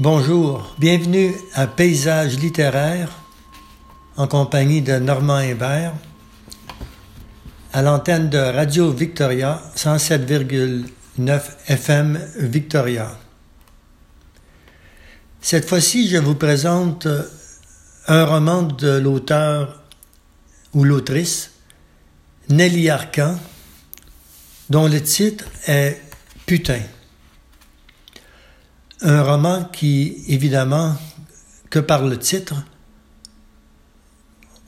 Bonjour, bienvenue à Paysage littéraire en compagnie de Normand Hébert à l'antenne de Radio Victoria 107,9 FM Victoria. Cette fois-ci, je vous présente un roman de l'auteur ou l'autrice Nelly Arcan dont le titre est Putain. Un roman qui, évidemment, que par le titre,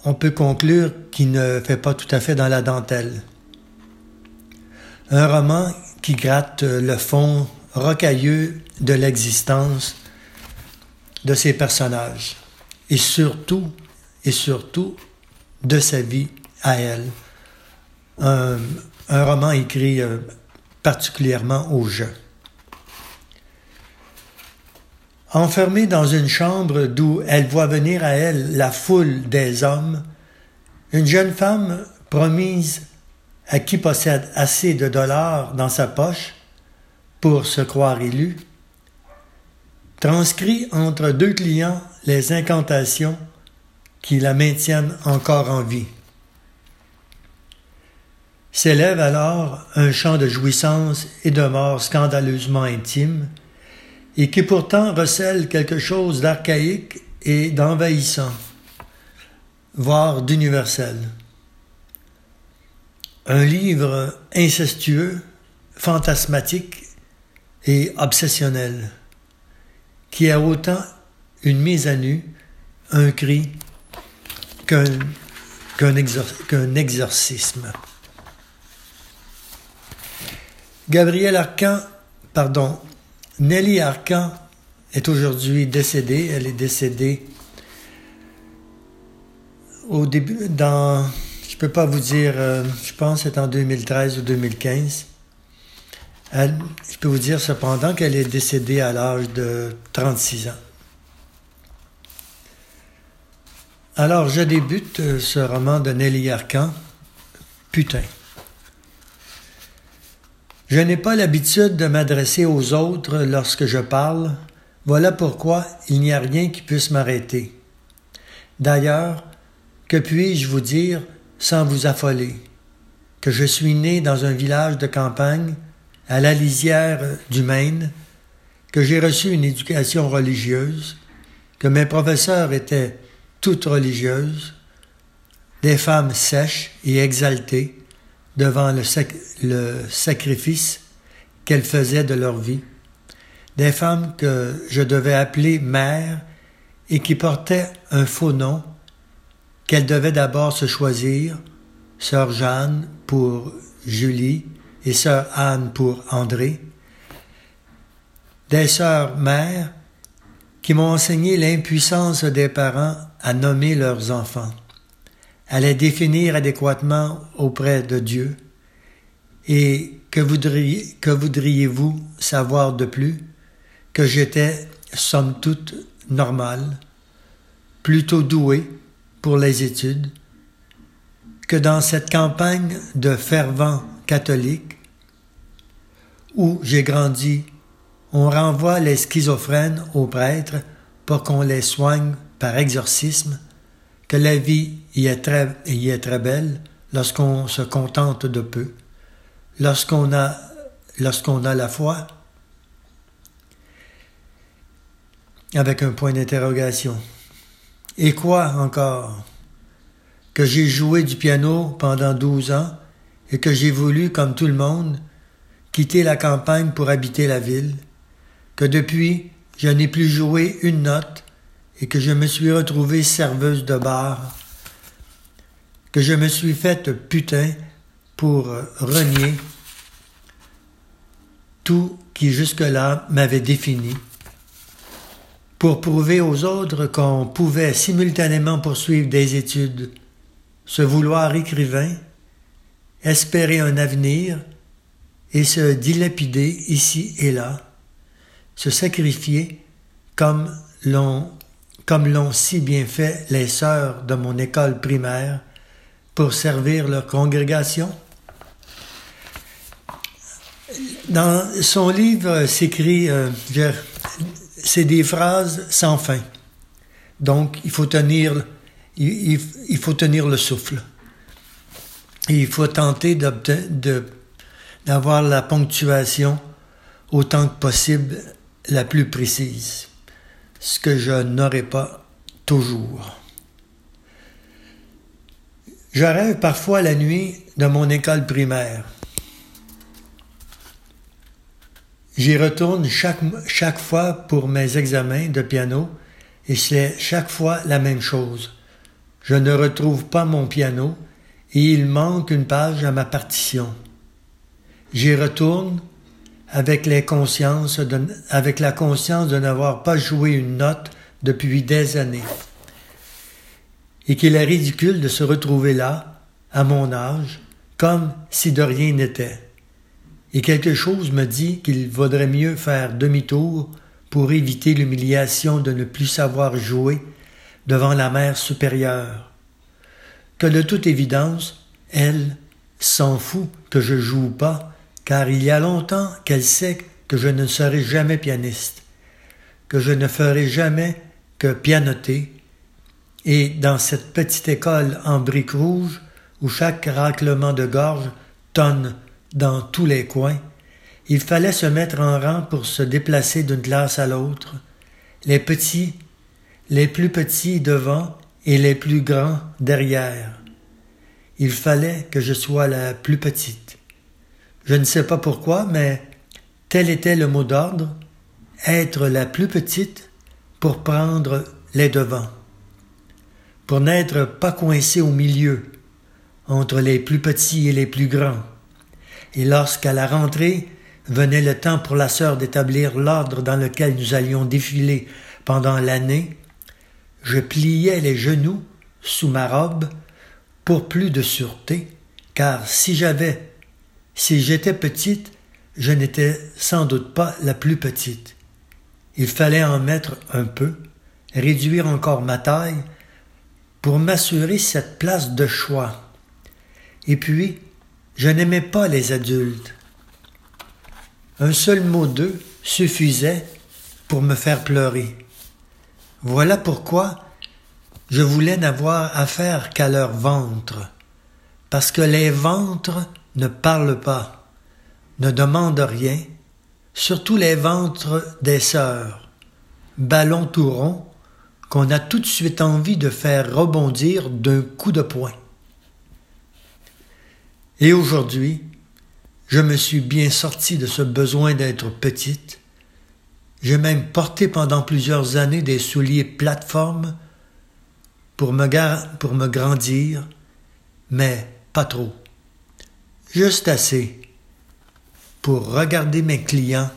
on peut conclure qu'il ne fait pas tout à fait dans la dentelle. Un roman qui gratte le fond rocailleux de l'existence de ses personnages et surtout, et surtout de sa vie à elle. Un, un roman écrit euh, particulièrement au jeu. Enfermée dans une chambre d'où elle voit venir à elle la foule des hommes, une jeune femme promise à qui possède assez de dollars dans sa poche pour se croire élue, transcrit entre deux clients les incantations qui la maintiennent encore en vie. S'élève alors un chant de jouissance et de mort scandaleusement intime, et qui pourtant recèle quelque chose d'archaïque et d'envahissant, voire d'universel. Un livre incestueux, fantasmatique et obsessionnel, qui a autant une mise à nu, un cri, qu'un exorcisme. Gabriel Arcan, pardon, Nelly Arcan est aujourd'hui décédée. Elle est décédée au début, dans, je peux pas vous dire, euh, je pense c'est en 2013 ou 2015. je peux vous dire cependant qu'elle est décédée à l'âge de 36 ans. Alors, je débute euh, ce roman de Nelly Arcan, Putain. Je n'ai pas l'habitude de m'adresser aux autres lorsque je parle, voilà pourquoi il n'y a rien qui puisse m'arrêter. D'ailleurs, que puis-je vous dire sans vous affoler? Que je suis né dans un village de campagne, à la lisière du Maine, que j'ai reçu une éducation religieuse, que mes professeurs étaient toutes religieuses, des femmes sèches et exaltées, devant le, sacrifice qu'elles faisaient de leur vie, des femmes que je devais appeler mères et qui portaient un faux nom qu'elles devaient d'abord se choisir, sœur Jeanne pour Julie et sœur Anne pour André, des sœurs mères qui m'ont enseigné l'impuissance des parents à nommer leurs enfants à définir adéquatement auprès de Dieu. Et que voudriez-vous savoir de plus que j'étais, somme toute, normal, plutôt doué pour les études, que dans cette campagne de fervents catholiques où j'ai grandi, on renvoie les schizophrènes aux prêtres pour qu'on les soigne par exorcisme que la vie y est très, y est très belle lorsqu'on se contente de peu, lorsqu'on a, lorsqu'on a la foi, avec un point d'interrogation. Et quoi encore Que j'ai joué du piano pendant douze ans et que j'ai voulu, comme tout le monde, quitter la campagne pour habiter la ville, que depuis je n'ai plus joué une note et que je me suis retrouvée serveuse de bar, que je me suis faite putain pour renier tout qui jusque-là m'avait défini, pour prouver aux autres qu'on pouvait simultanément poursuivre des études, se vouloir écrivain, espérer un avenir et se dilapider ici et là, se sacrifier comme l'on comme l'ont si bien fait les sœurs de mon école primaire pour servir leur congrégation. Dans son livre s'écrit, euh, c'est des phrases sans fin. Donc, il faut tenir, il, faut tenir le souffle. Il faut tenter d'avoir la ponctuation autant que possible la plus précise, ce que je n'aurai pas toujours. Je rêve parfois la nuit de mon école primaire. J'y retourne chaque, fois pour mes examens de piano et c'est chaque fois la même chose. Je ne retrouve pas mon piano et il manque une page à ma partition. J'y retourne avec la conscience de n'avoir pas joué une note depuis des années. Et qu'il est ridicule de se retrouver là, à mon âge, comme si de rien n'était et quelque chose me dit qu'il vaudrait mieux faire demi-tour pour éviter l'humiliation de ne plus savoir jouer devant la mère supérieure. Que de toute évidence, elle s'en fout que je joue pas, car il y a longtemps qu'elle sait que je ne serai jamais pianiste, que je ne ferai jamais que pianoter, et dans cette petite école en briques rouges, où chaque raclement de gorge tonne dans tous les coins, il fallait se mettre en rang pour se déplacer d'une classe à l'autre, les petits, les plus petits devant et les plus grands derrière. Il fallait que je sois la plus petite. Je ne sais pas pourquoi, mais tel était le mot d'ordre, être la plus petite pour prendre les devants, pour n'être pas coincé au milieu, entre les plus petits et les plus grands, et lorsqu'à la rentrée venait le temps pour la sœur d'établir l'ordre dans lequel nous allions défiler pendant l'année, je pliais les genoux sous ma robe pour plus de sûreté, car si j'avais, si j'étais petite, je n'étais sans doute pas la plus petite. Il fallait en mettre un peu, réduire encore ma taille, pour m'assurer cette place de choix. Et puis, je n'aimais pas les adultes. Un seul mot d'eux suffisait pour me faire pleurer. Voilà pourquoi je voulais n'avoir affaire qu'à leur ventre, parce que les ventres ne parlent pas, ne demandent rien, surtout les ventres des sœurs, ballons tout qu'on a tout de suite envie de faire rebondir d'un coup de poing. Et aujourd'hui, je me suis bien sorti de ce besoin d'être petite. J'ai même porté pendant plusieurs années des souliers plateformes pour me, pour me grandir, mais pas trop. Juste assez pour regarder mes clients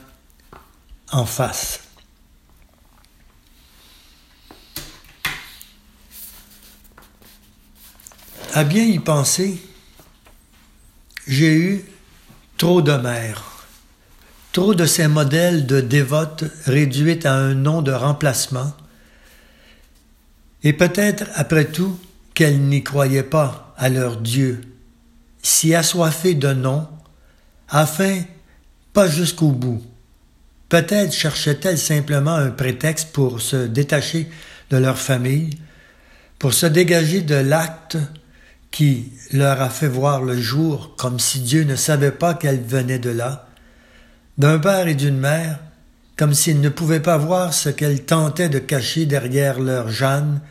en face. À bien y penser, j'ai eu trop de mères, trop de ces modèles de dévotes réduites à un nom de remplacement, et peut-être après tout qu'elles n'y croyaient pas à leur Dieu, si assoiffées de noms, afin pas jusqu'au bout. Peut-être cherchaient-elles simplement un prétexte pour se détacher de leur famille, pour se dégager de l'acte qui leur a fait voir le jour comme si Dieu ne savait pas qu'elle venait de là, d'un père et d'une mère, comme s'ils ne pouvaient pas voir ce qu'elles tentaient de cacher derrière leur Jeanne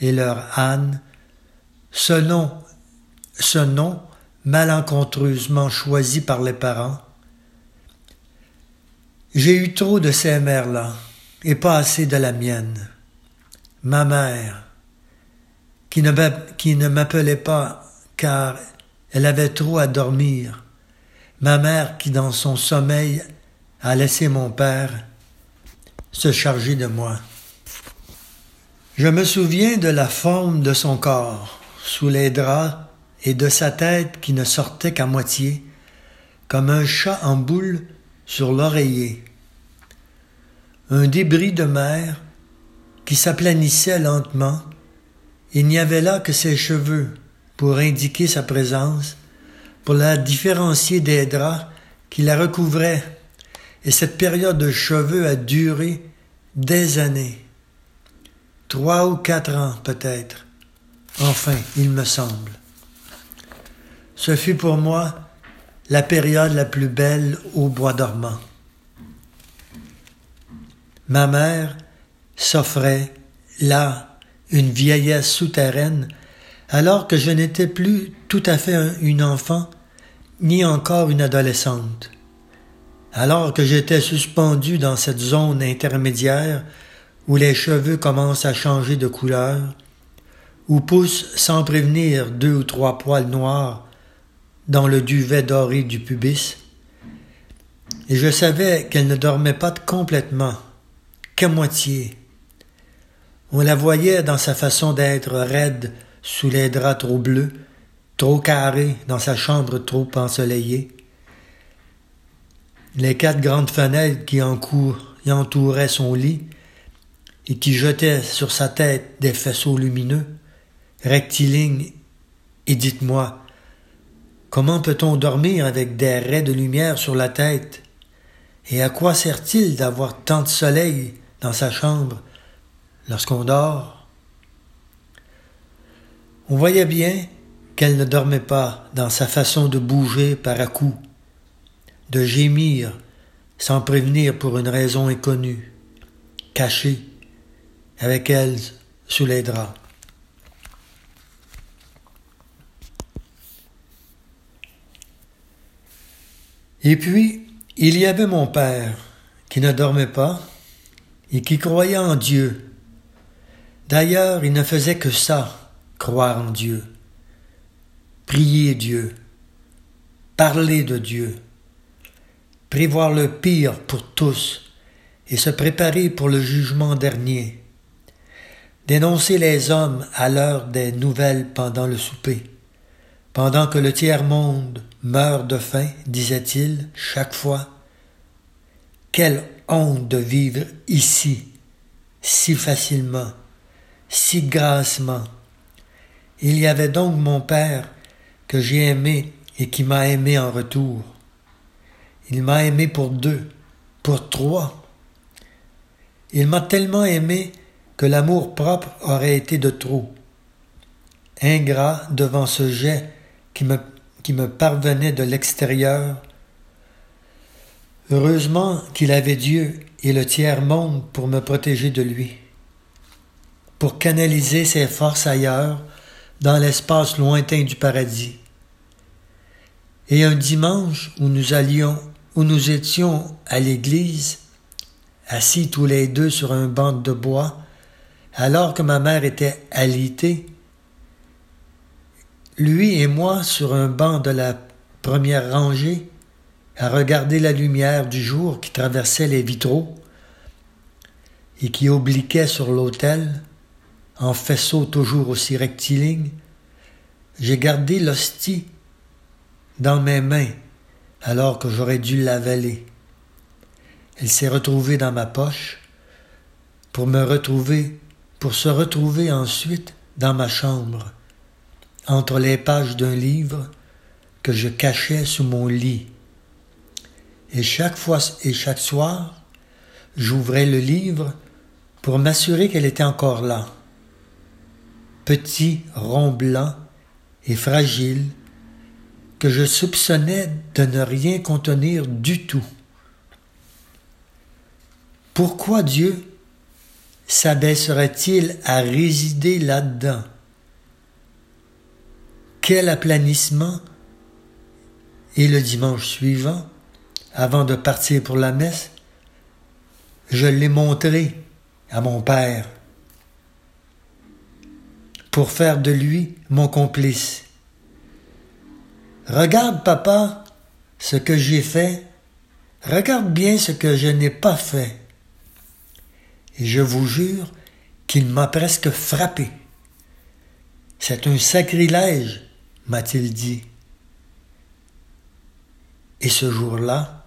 et leur Anne, ce nom, ce nom malencontreusement choisi par les parents. J'ai eu trop de ces mères-là, et pas assez de la mienne. Ma mère, qui ne, m'appelait pas car elle avait trop à dormir, ma mère qui dans son sommeil a laissé mon père se charger de moi. Je me souviens de la forme de son corps, sous les draps, et de sa tête qui ne sortait qu'à moitié, comme un chat en boule sur l'oreiller. Un débris de mer qui s'aplanissait lentement, il n'y avait là que ses cheveux pour indiquer sa présence, pour la différencier des draps qui la recouvraient, et cette période de cheveux a duré des années, trois ou quatre ans peut-être, enfin, il me semble. Ce fut pour moi la période la plus belle au bois dormant. Ma mère s'offrait là une vieillesse souterraine alors que je n'étais plus tout à fait une enfant ni encore une adolescente. Alors que j'étais suspendu dans cette zone intermédiaire où les cheveux commencent à changer de couleur, où poussent sans prévenir deux ou trois poils noirs dans le duvet doré du pubis, et je savais qu'elle ne dormait pas complètement, qu'à moitié. On la voyait dans sa façon d'être raide sous les draps trop bleus, trop carrés dans sa chambre trop ensoleillée. Les quatre grandes fenêtres qui entouraient son lit et qui jetaient sur sa tête des faisceaux lumineux, rectilignes, et dites-moi, comment peut-on dormir avec des raies de lumière sur la tête? Et à quoi sert-il d'avoir tant de soleil dans sa chambre lorsqu'on dort On voyait bien qu'elle ne dormait pas dans sa façon de bouger par à coups, de gémir sans prévenir pour une raison inconnue, cachée, avec elle sous les draps. Et puis, il y avait mon père, qui ne dormait pas et qui croyait en Dieu. D'ailleurs, il ne faisait que ça, croire en Dieu prier Dieu, parler de Dieu, prévoir le pire pour tous et se préparer pour le jugement dernier, dénoncer les hommes à l'heure des nouvelles pendant le souper, pendant que le tiers-monde meurt de faim, disait-il chaque fois. Quelle honte de vivre ici, si facilement, si grassement. Il y avait donc mon père que j'ai aimé et qui m'a aimé en retour. Il m'a aimé pour deux, pour trois. Il m'a tellement aimé que l'amour propre aurait été de trop. Ingrat devant ce jet qui me, qui me parvenait de l'extérieur. Heureusement qu'il avait Dieu et le tiers-monde pour me protéger de lui, pour canaliser ses forces ailleurs, dans l'espace lointain du paradis. Et un dimanche où nous allions, où nous étions à l'église, assis tous les deux sur un banc de bois, alors que ma mère était alitée, lui et moi sur un banc de la première rangée, à regarder la lumière du jour qui traversait les vitraux et qui obliquait sur l'autel, en faisceau toujours aussi rectiligne, j'ai gardé l'hostie dans mes mains alors que j'aurais dû l'avaler. Elle s'est retrouvée dans ma poche pour me retrouver, pour se retrouver ensuite dans ma chambre, entre les pages d'un livre que je cachais sous mon lit. Et chaque fois et chaque soir, j'ouvrais le livre pour m'assurer qu'elle était encore là. Petit, rond blanc et fragile, que je soupçonnais de ne rien contenir du tout. Pourquoi Dieu s'abaisserait-il à résider là-dedans? Quel aplanissement! Et le dimanche suivant, avant de partir pour la messe, je l'ai montré à mon père pour faire de lui mon complice. Regarde, papa, ce que j'ai fait. Regarde bien ce que je n'ai pas fait. Et je vous jure qu'il m'a presque frappé. C'est un sacrilège, m'a-t-il dit. Et ce jour-là,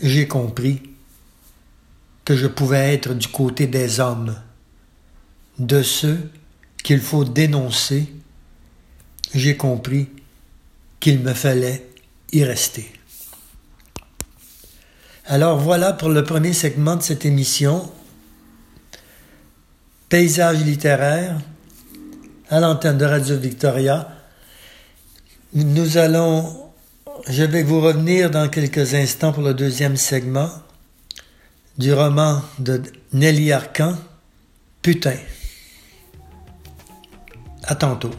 j'ai compris que je pouvais être du côté des hommes, de ceux qu'il faut dénoncer. J'ai compris qu'il me fallait y rester. Alors voilà pour le premier segment de cette émission. Paysage littéraire à l'antenne de Radio Victoria. Nous allons, je vais vous revenir dans quelques instants pour le deuxième segment du roman de Nelly Arcan, Putain. À tantôt.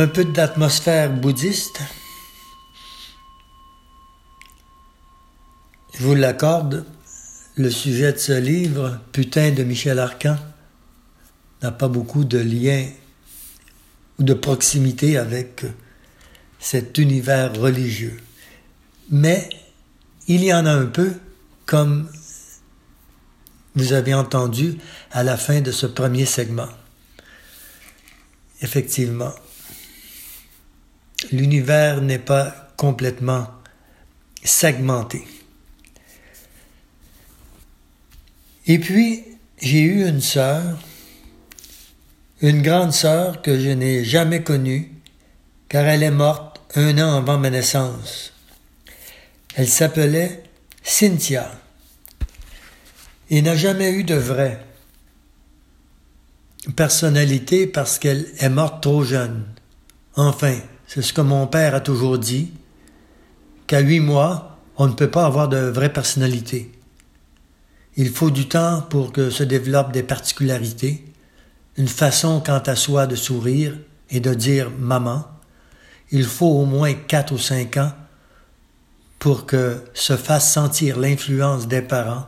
Un peu d'atmosphère bouddhiste. Je vous l'accorde, le sujet de ce livre, Putain de Michel Arcan, n'a pas beaucoup de lien ou de proximité avec cet univers religieux. Mais il y en a un peu, comme vous avez entendu à la fin de ce premier segment. Effectivement, l'univers n'est pas complètement segmenté. Et puis, j'ai eu une sœur, une grande sœur que je n'ai jamais connue, car elle est morte un an avant ma naissance. Elle s'appelait Cynthia et n'a jamais eu de vraie personnalité parce qu'elle est morte trop jeune. Enfin, c'est ce que mon père a toujours dit, qu'à huit mois, on ne peut pas avoir de vraie personnalité. Il faut du temps pour que se développent des particularités, une façon quant à soi de sourire et de dire maman. Il faut au moins quatre ou cinq ans pour que se fasse sentir l'influence des parents,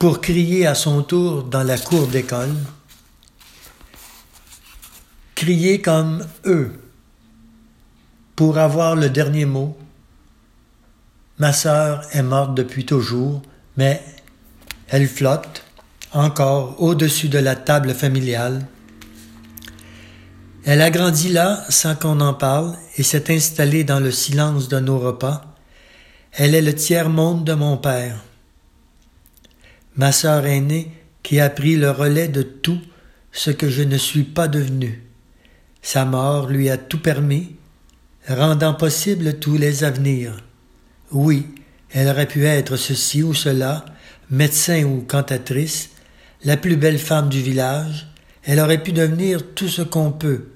pour crier à son tour dans la cour d'école, crier comme eux, pour avoir le dernier mot. Ma sœur est morte depuis toujours, mais elle flotte encore au-dessus de la table familiale. Elle a grandi là sans qu'on en parle et s'est installée dans le silence de nos repas. Elle est le tiers-monde de mon père. Ma sœur aînée qui a pris le relais de tout ce que je ne suis pas devenu. Sa mort lui a tout permis, rendant possible tous les avenirs. Oui, elle aurait pu être ceci ou cela, médecin ou cantatrice, la plus belle femme du village, elle aurait pu devenir tout ce qu'on peut,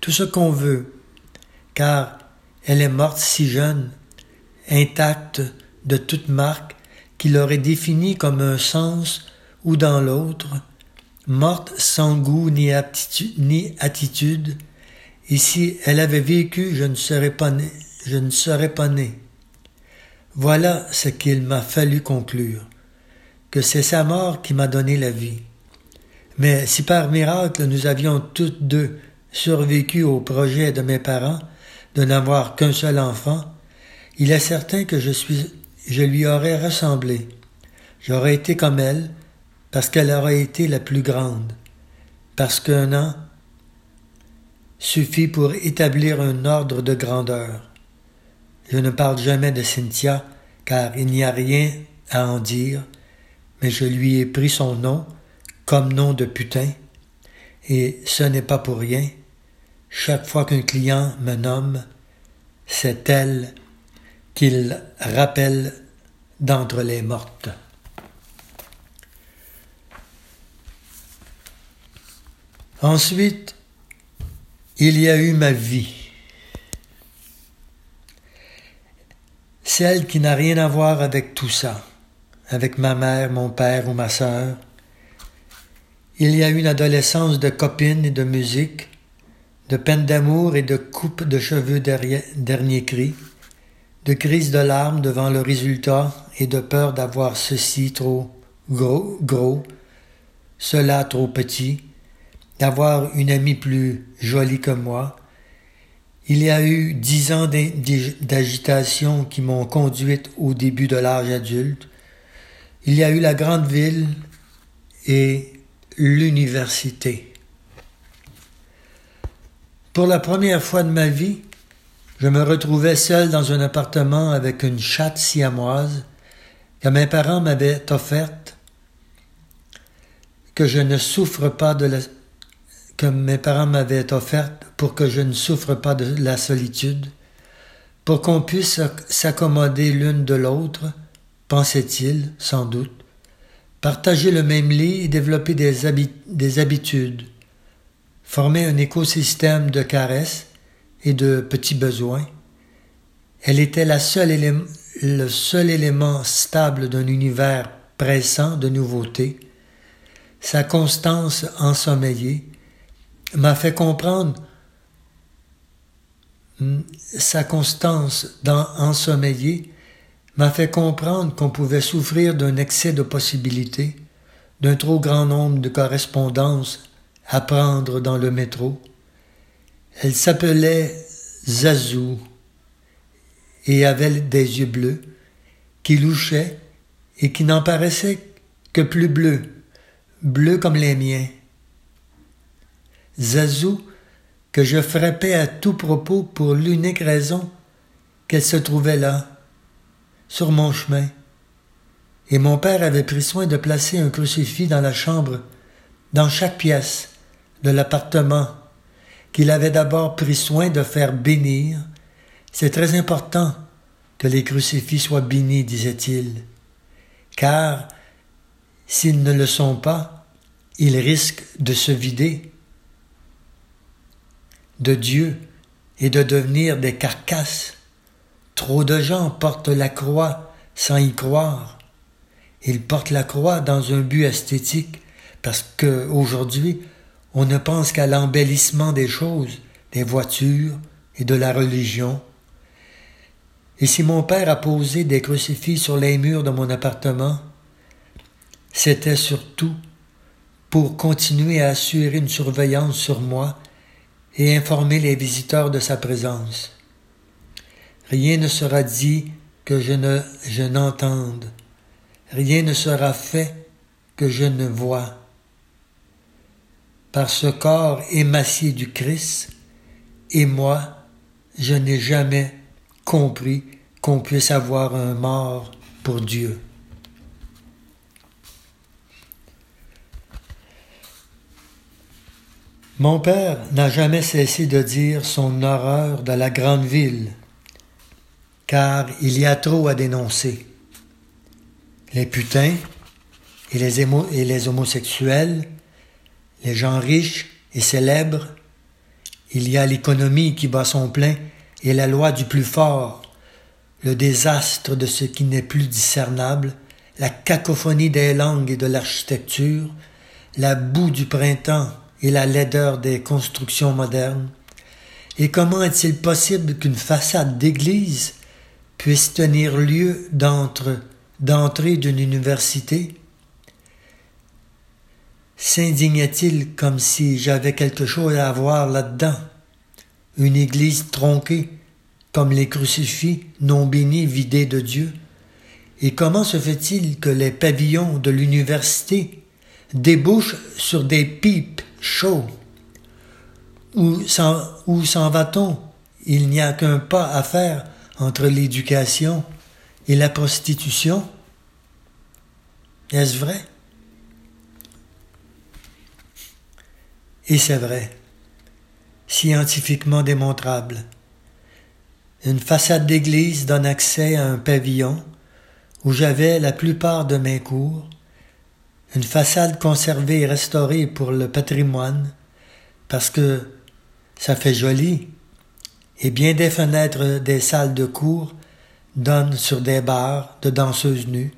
tout ce qu'on veut, car elle est morte si jeune, intacte de toute marque qui l'aurait définie comme un sens ou dans l'autre, morte sans goût ni attitude, et si elle avait vécu, je ne serais pas né, je ne serais pas né. Voilà ce qu'il m'a fallu conclure, que c'est sa mort qui m'a donné la vie. Mais si par miracle nous avions toutes deux survécu au projet de mes parents de n'avoir qu'un seul enfant, il est certain que je suis, je lui aurais ressemblé. J'aurais été comme elle, parce qu'elle aurait été la plus grande, parce qu'un an suffit pour établir un ordre de grandeur. Je ne parle jamais de Cynthia, car il n'y a rien à en dire, mais je lui ai pris son nom comme nom de putain, et ce n'est pas pour rien. Chaque fois qu'un client me nomme, c'est elle qu'il rappelle d'entre les mortes. Ensuite, il y a eu ma vie, celle qui n'a rien à voir avec tout ça, avec ma mère, mon père ou ma sœur. Il y a eu une adolescence de copines et de musique, de peine d'amour et de coupe de cheveux dernier cri, de crise de larmes devant le résultat et de peur d'avoir ceci trop gros, gros, cela trop petit, d'avoir une amie plus jolie que moi. Il y a eu dix ans d'agitation qui m'ont conduite au début de l'âge adulte. Il y a eu la grande ville et l'université. Pour la première fois de ma vie, je me retrouvais seul dans un appartement avec une chatte siamoise que mes parents m'avaient offerte, que je ne souffre pas de la, que mes parents m'avaient offerte pour que je ne souffre pas de la solitude, pour qu'on puisse s'accommoder l'une de l'autre, pensait-il, sans doute, partager le même lit et développer des, des habitudes, former un écosystème de caresses et de petits besoins. Elle était le seul élément stable d'un univers pressant de nouveautés. Sa constance ensommeillée, m'a fait comprendre sa constance dans ensommeiller m'a fait comprendre qu'on pouvait souffrir d'un excès de possibilités, d'un trop grand nombre de correspondances à prendre dans le métro. Elle s'appelait Zazou et avait des yeux bleus qui louchaient et qui n'en paraissaient que plus bleus, bleus comme les miens. Zazou, que je frappais à tout propos pour l'unique raison qu'elle se trouvait là, sur mon chemin. Et mon père avait pris soin de placer un crucifix dans la chambre, dans chaque pièce de l'appartement, qu'il avait d'abord pris soin de faire bénir. C'est très important que les crucifix soient bénis, disait-il, car s'ils ne le sont pas, ils risquent de se vider de Dieu et de devenir des carcasses. Trop de gens portent la croix sans y croire. Ils portent la croix dans un but esthétique parce que aujourd'hui, on ne pense qu'à l'embellissement des choses, des voitures et de la religion. Et si mon père a posé des crucifix sur les murs de mon appartement, c'était surtout pour continuer à assurer une surveillance sur moi et informer les visiteurs de sa présence. Rien ne sera dit que je ne je n'entende. Rien ne sera fait que je ne vois. Par ce corps émacié du Christ, et moi, je n'ai jamais compris qu'on puisse avoir un mort pour Dieu. Mon père n'a jamais cessé de dire son horreur de la grande ville, car il y a trop à dénoncer. Les putains et les, homosexuels, les gens riches et célèbres, il y a l'économie qui bat son plein et la loi du plus fort, le désastre de ce qui n'est plus discernable, la cacophonie des langues et de l'architecture, la boue du printemps et la laideur des constructions modernes? Et comment est-il possible qu'une façade d'église puisse tenir lieu d'entrée d'une université? S'indignait-il comme si j'avais quelque chose à voir là-dedans? Une église tronquée, comme les crucifix non bénis vidés de Dieu? Et comment se fait-il que les pavillons de l'université débouchent sur des pipes chauds Où s'en va-t-on? Il n'y a qu'un pas à faire entre l'éducation et la prostitution. Est-ce vrai? Et c'est vrai, scientifiquement démontrable. Une façade d'église donne accès à un pavillon où j'avais la plupart de mes cours, une façade conservée et restaurée pour le patrimoine, parce que ça fait joli, et bien des fenêtres des salles de cours donnent sur des bars de danseuses nues,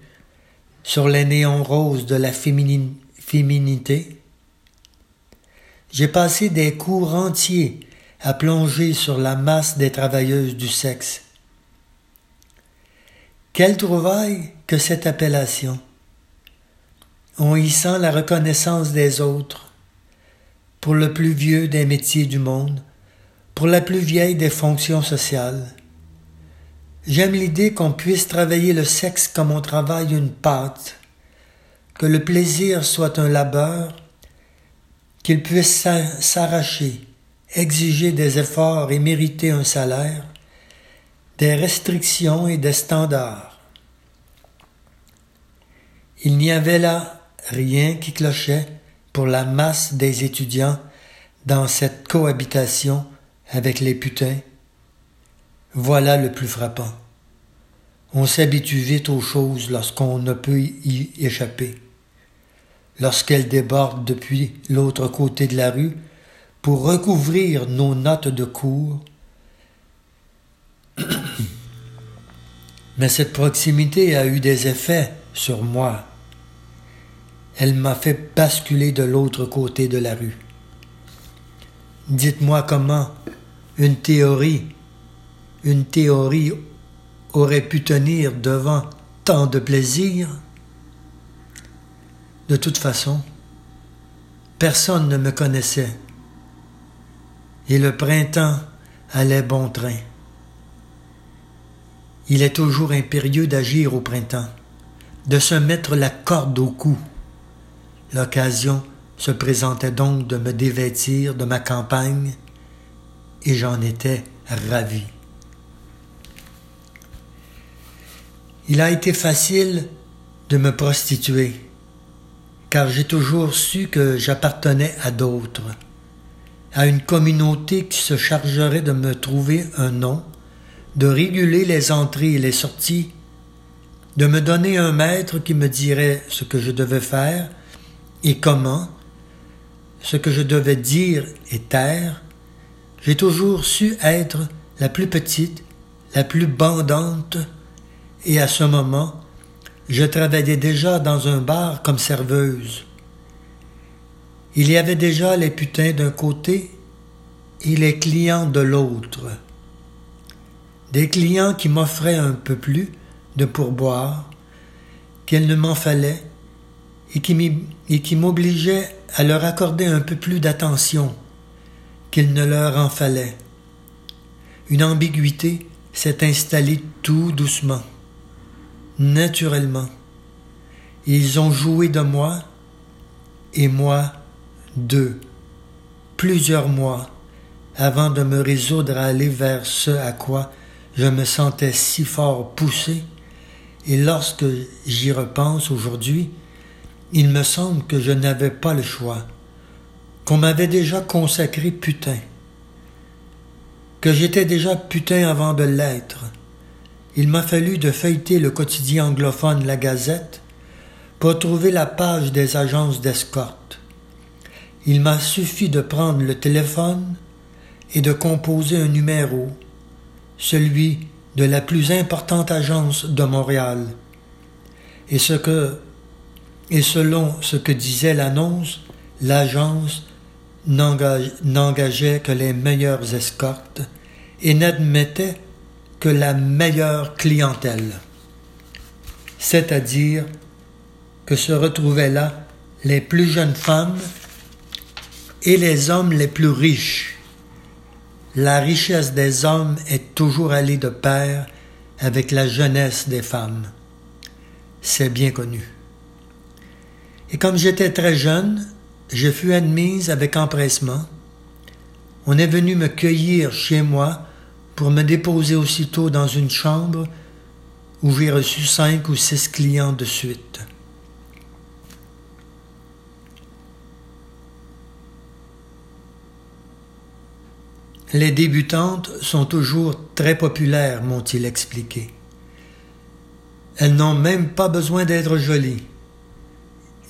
sur les néons roses de la féminité, j'ai passé des cours entiers à plonger sur la masse des travailleuses du sexe. Quelle trouvaille que cette appellation. On y sent la reconnaissance des autres, pour le plus vieux des métiers du monde, pour la plus vieille des fonctions sociales. J'aime l'idée qu'on puisse travailler le sexe comme on travaille une pâte, que le plaisir soit un labeur qu'il puisse s'arracher, exiger des efforts et mériter un salaire, des restrictions et des standards. Il n'y avait là rien qui clochait pour la masse des étudiants dans cette cohabitation avec les putains. Voilà le plus frappant. On s'habitue vite aux choses lorsqu'on ne peut y échapper lorsqu'elle déborde depuis l'autre côté de la rue pour recouvrir nos notes de cours. Mais cette proximité a eu des effets sur moi. Elle m'a fait basculer de l'autre côté de la rue. Dites-moi comment une théorie, une théorie aurait pu tenir devant tant de plaisir. De toute façon, personne ne me connaissait. Et le printemps allait bon train. Il est toujours impérieux d'agir au printemps, de se mettre la corde au cou. L'occasion se présentait donc de me dévêtir de ma campagne, et j'en étais ravi. Il a été facile de me prostituer car j'ai toujours su que j'appartenais à d'autres, à une communauté qui se chargerait de me trouver un nom, de réguler les entrées et les sorties, de me donner un maître qui me dirait ce que je devais faire et comment, ce que je devais dire et taire, j'ai toujours su être la plus petite, la plus bandante, et à ce moment, je travaillais déjà dans un bar comme serveuse. Il y avait déjà les putains d'un côté et les clients de l'autre. Des clients qui m'offraient un peu plus de pourboire qu'il ne m'en fallait et qui m'obligeaient à leur accorder un peu plus d'attention qu'il ne leur en fallait. Une ambiguïté s'est installée tout doucement naturellement. Ils ont joué de moi et moi d'eux, plusieurs mois, avant de me résoudre à aller vers ce à quoi je me sentais si fort poussé, et lorsque j'y repense aujourd'hui, il me semble que je n'avais pas le choix, qu'on m'avait déjà consacré putain, que j'étais déjà putain avant de l'être, il m'a fallu de feuilleter le quotidien anglophone La Gazette pour trouver la page des agences d'escorte. Il m'a suffi de prendre le téléphone et de composer un numéro, celui de la plus importante agence de Montréal. Et ce que et selon ce que disait l'annonce, l'agence n'engageait que les meilleures escortes et n'admettait que la meilleure clientèle, c'est-à-dire que se retrouvaient là les plus jeunes femmes et les hommes les plus riches. La richesse des hommes est toujours allée de pair avec la jeunesse des femmes. C'est bien connu. Et comme j'étais très jeune, je fus admise avec empressement. On est venu me cueillir chez moi pour me déposer aussitôt dans une chambre où j'ai reçu cinq ou six clients de suite. Les débutantes sont toujours très populaires, m'ont-ils expliqué. Elles n'ont même pas besoin d'être jolies.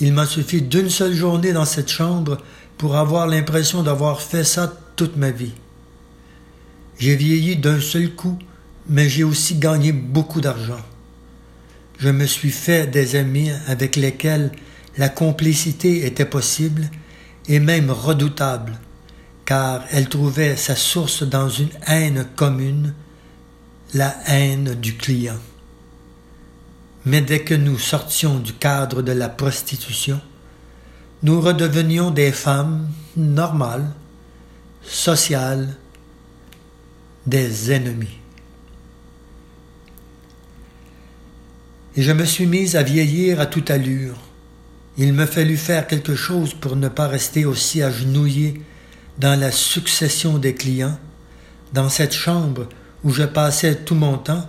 Il m'a suffi d'une seule journée dans cette chambre pour avoir l'impression d'avoir fait ça toute ma vie. J'ai vieilli d'un seul coup, mais j'ai aussi gagné beaucoup d'argent. Je me suis fait des amis avec lesquels la complicité était possible et même redoutable car elle trouvait sa source dans une haine commune, la haine du client. Mais dès que nous sortions du cadre de la prostitution, nous redevenions des femmes normales, sociales, des ennemis. Et je me suis mise à vieillir à toute allure. Il me fallut faire quelque chose pour ne pas rester aussi agenouillé dans la succession des clients, dans cette chambre où je passais tout mon temps,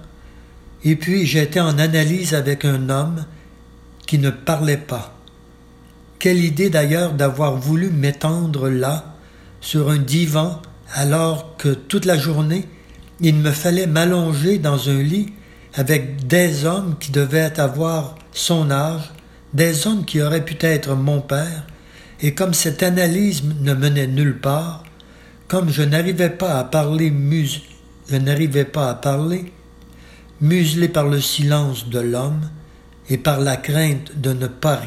et puis j'étais en analyse avec un homme qui ne parlait pas. Quelle idée d'ailleurs d'avoir voulu m'étendre là, sur un divan, alors que toute la journée, il me fallait m'allonger dans un lit avec des hommes qui devaient avoir son âge, des hommes qui auraient pu être mon père, et comme cette analyse ne menait nulle part, comme je n'arrivais pas à parler je n'arrivais pas à parler, muselé par le silence de l'homme et par la crainte de ne pas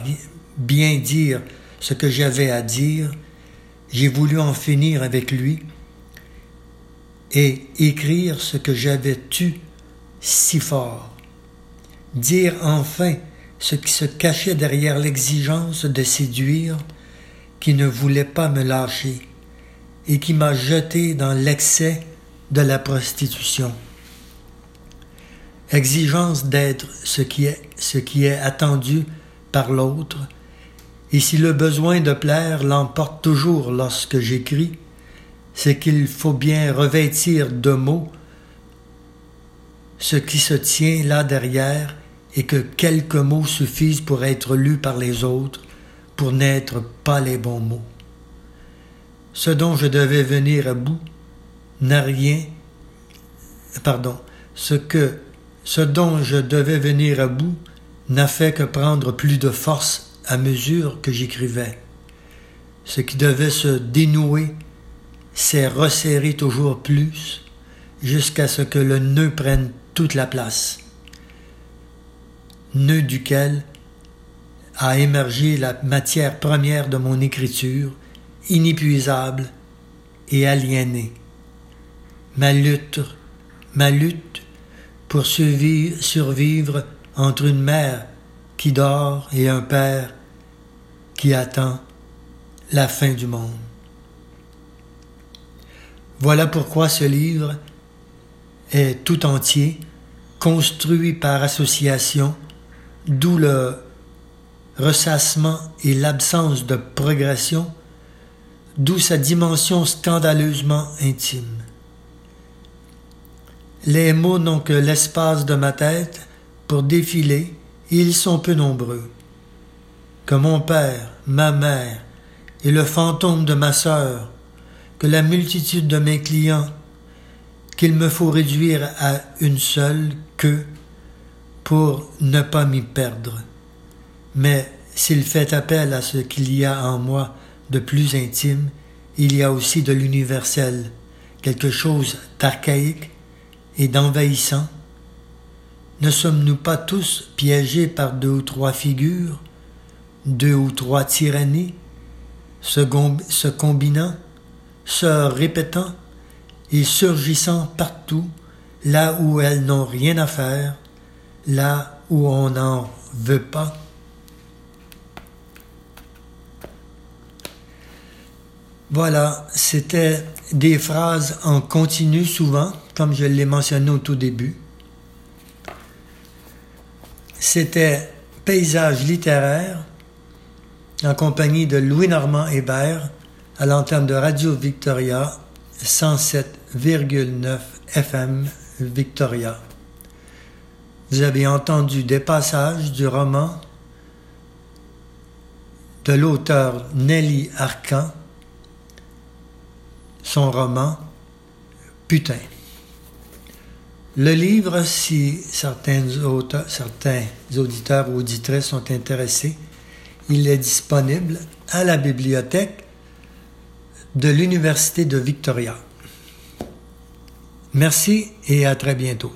bien dire ce que j'avais à dire, j'ai voulu en finir avec lui et écrire ce que j'avais tu si fort, dire enfin ce qui se cachait derrière l'exigence de séduire, qui ne voulait pas me lâcher et qui m'a jeté dans l'excès de la prostitution. Exigence d'être ce qui est, ce qui est attendu par l'autre, et si le besoin de plaire l'emporte toujours lorsque j'écris, c'est qu'il faut bien revêtir de mots ce qui se tient là derrière et que quelques mots suffisent pour être lus par les autres pour n'être pas les bons mots. Ce dont je devais venir à bout n'a rien, pardon, ce que, ce dont je devais venir à bout n'a fait que prendre plus de force à mesure que j'écrivais. Ce qui devait se dénouer s'est resserré toujours plus jusqu'à ce que le nœud prenne toute la place, nœud duquel a émergé la matière première de mon écriture, inépuisable et aliénée. Ma lutte, ma lutte pour survivre entre une mère qui dort et un père qui attend la fin du monde. Voilà pourquoi ce livre est tout entier, construit par association, d'où le ressassement et l'absence de progression, d'où sa dimension scandaleusement intime. Les mots n'ont que l'espace de ma tête pour défiler, ils sont peu nombreux. Que mon père, ma mère et le fantôme de ma sœur, que la multitude de mes clients, qu'il me faut réduire à une seule que pour ne pas m'y perdre. Mais s'il fait appel à ce qu'il y a en moi de plus intime, il y a aussi de l'universel, quelque chose d'archaïque et d'envahissant. Ne sommes-nous pas tous piégés par deux ou trois figures, deux ou trois tyrannies, se, combinant, se répétant et surgissant partout, là où elles n'ont rien à faire, là où on n'en veut pas? Voilà, c'était des phrases en continu souvent, comme je l'ai mentionné au tout début. C'était Paysage littéraire en compagnie de Louis-Normand Hébert à l'antenne de Radio Victoria 107,9 FM Victoria. Vous avez entendu des passages du roman de l'auteur Nelly Arcan, son roman Putain. Le livre, si certains, auditeurs ou auditrices sont intéressés, il est disponible à la bibliothèque de l'Université de Victoria. Merci et à très bientôt.